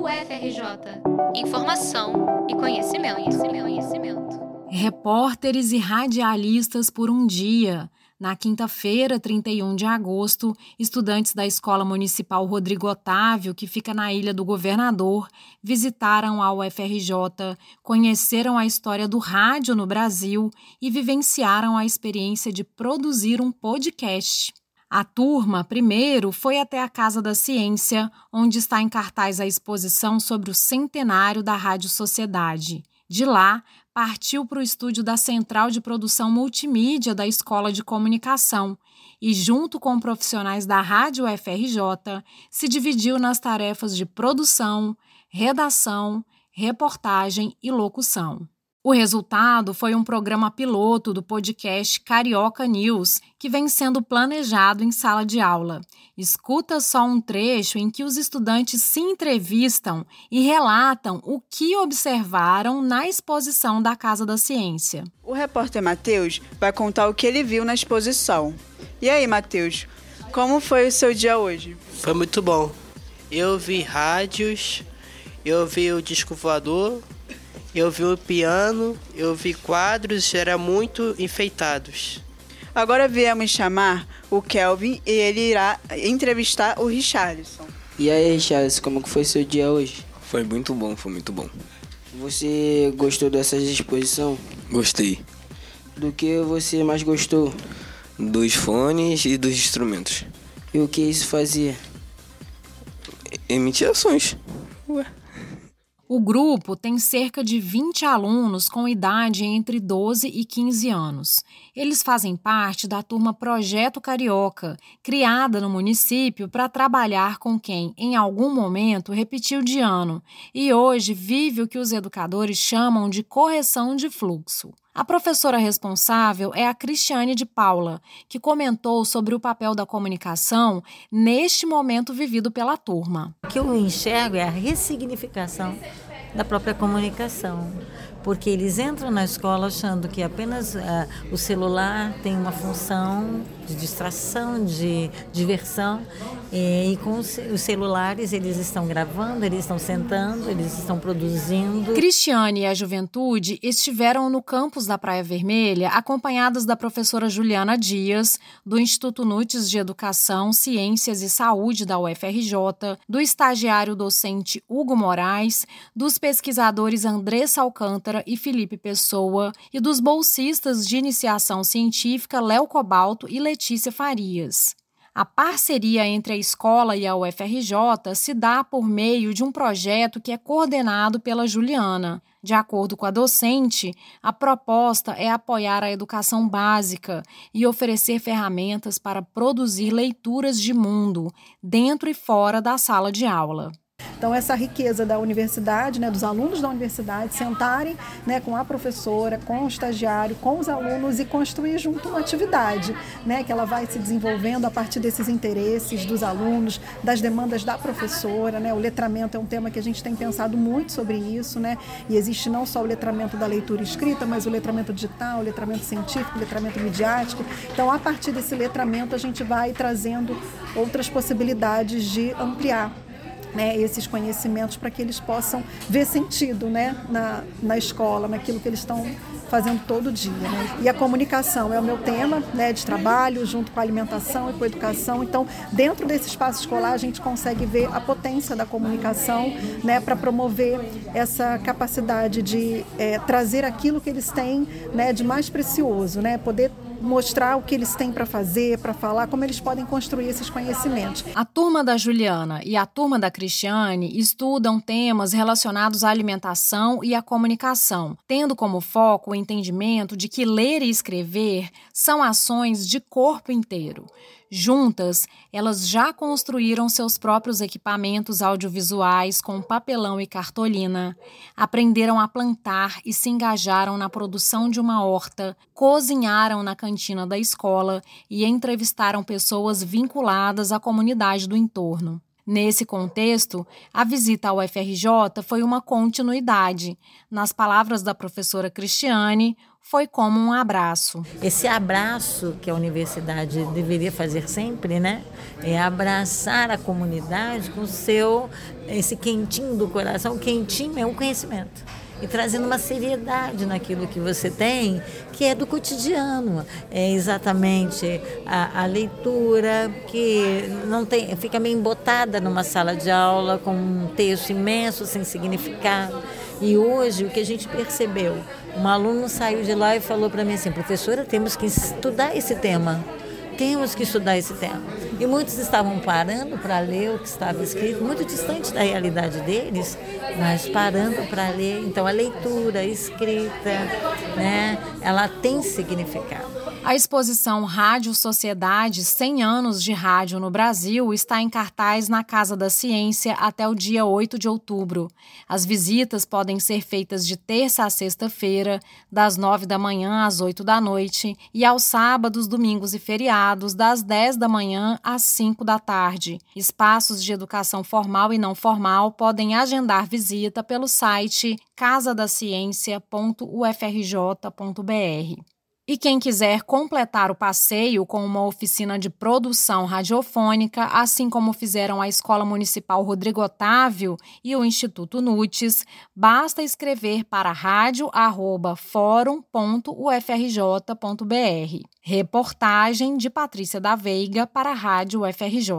UFRJ. Informação e conhecimento, conhecimento, conhecimento. Repórteres e radialistas por um dia. Na quinta-feira, 31 de agosto, estudantes da Escola Municipal Rodrigo Otávio, que fica na Ilha do Governador, visitaram a UFRJ, conheceram a história do rádio no Brasil e vivenciaram a experiência de produzir um podcast. A turma, primeiro, foi até a Casa da Ciência, onde está em cartaz a exposição sobre o centenário da Rádio Sociedade. De lá, partiu para o estúdio da Central de Produção Multimídia da Escola de Comunicação e, junto com profissionais da Rádio FRJ, se dividiu nas tarefas de produção, redação, reportagem e locução. O resultado foi um programa piloto do podcast Carioca News, que vem sendo planejado em sala de aula. Escuta só um trecho em que os estudantes se entrevistam e relatam o que observaram na exposição da Casa da Ciência. O repórter Matheus vai contar o que ele viu na exposição. E aí, Matheus, como foi o seu dia hoje? Foi muito bom. Eu vi rádios, eu vi o disco voador eu vi o piano, eu vi quadros, era muito enfeitados. Agora viemos chamar o Kelvin e ele irá entrevistar o Richardson. E aí, Richardson, como foi seu dia hoje? Foi muito bom, foi muito bom. Você gostou dessa exposição? Gostei. Do que você mais gostou? Dos fones e dos instrumentos. E o que isso fazia? Emitir ações. O grupo tem cerca de 20 alunos com idade entre 12 e 15 anos. Eles fazem parte da turma Projeto Carioca, criada no município para trabalhar com quem, em algum momento, repetiu de ano e hoje vive o que os educadores chamam de correção de fluxo. A professora responsável é a Cristiane de Paula, que comentou sobre o papel da comunicação neste momento vivido pela turma. O que eu enxergo é a ressignificação da própria comunicação porque eles entram na escola achando que apenas uh, o celular tem uma função de distração, de diversão, e, e com os, celulares eles estão gravando, eles estão sentando, eles estão produzindo. Cristiane e a juventude estiveram no campus da Praia Vermelha, acompanhadas da professora Juliana Dias, do Instituto Nutes de Educação, Ciências e Saúde da UFRJ, do estagiário docente Hugo Moraes, dos pesquisadores Andressa Alcântara Alcântara e Felipe Pessoa, e dos bolsistas de iniciação científica Léo Cobalto e Letícia Farias. A parceria entre a escola e a UFRJ se dá por meio de um projeto que é coordenado pela Juliana. De acordo com a docente, a proposta é apoiar a educação básica e oferecer ferramentas para produzir leituras de mundo, dentro e fora da sala de aula. Então, essa riqueza da universidade, né, dos alunos da universidade, sentarem né, com a professora, com o estagiário, com os alunos e construir junto uma atividade, né, que ela vai se desenvolvendo a partir desses interesses dos alunos, das demandas da professora. Né, o letramento é um tema que a gente tem pensado muito sobre isso, né, e existe não só o letramento da leitura escrita, mas o letramento digital, o letramento científico, o letramento midiático. Então, a partir desse letramento, a gente vai trazendo outras possibilidades de ampliar né, esses conhecimentos para que eles possam ver sentido né, na, na escola, naquilo que eles estão fazendo todo dia. Né? E a comunicação é o meu tema né, de trabalho, junto com a alimentação e com a educação. Então, dentro desse espaço escolar, a gente consegue ver a potência da comunicação né, para promover essa capacidade de é, trazer aquilo que eles têm né, de mais precioso, né, poder mostrar o que eles têm para fazer, para falar, como eles podem construir esses conhecimentos. A turma da Juliana e a turma da Cristiane estudam temas relacionados à alimentação e à comunicação, tendo como foco o entendimento de que ler e escrever são ações de corpo inteiro. Juntas, elas já construíram seus próprios equipamentos audiovisuais com papelão e cartolina, aprenderam a plantar e se engajaram na produção de uma horta, cozinharam na cantina da escola e entrevistaram pessoas vinculadas à comunidade do entorno. Nesse contexto, a visita ao FRJ foi uma continuidade. Nas palavras da professora Cristiane, foi como um abraço. Esse abraço que a universidade deveria fazer sempre, né? É abraçar a comunidade com o seu esse quentinho do coração, quentinho é um conhecimento e trazendo uma seriedade naquilo que você tem, que é do cotidiano. É exatamente a, a leitura que não tem, fica meio embotada numa sala de aula com um texto imenso sem significado. E hoje o que a gente percebeu, um aluno saiu de lá e falou para mim assim, professora, temos que estudar esse tema temos que estudar esse tema. E muitos estavam parando para ler o que estava escrito, muito distante da realidade deles, mas parando para ler. Então, a leitura, a escrita, né, ela tem significado. A exposição Rádio Sociedade 100 anos de rádio no Brasil está em cartaz na Casa da Ciência até o dia 8 de outubro. As visitas podem ser feitas de terça a sexta-feira, das 9 da manhã às 8 da noite, e aos sábados, domingos e feriados, das 10 da manhã às 5 da tarde. Espaços de educação formal e não formal podem agendar visita pelo site casadaciencia.ufrj.br. E quem quiser completar o passeio com uma oficina de produção radiofônica, assim como fizeram a Escola Municipal Rodrigo Otávio e o Instituto Nutes, basta escrever para rádio@forum.ufrj.br. Reportagem de Patrícia da Veiga para a Rádio UFRJ.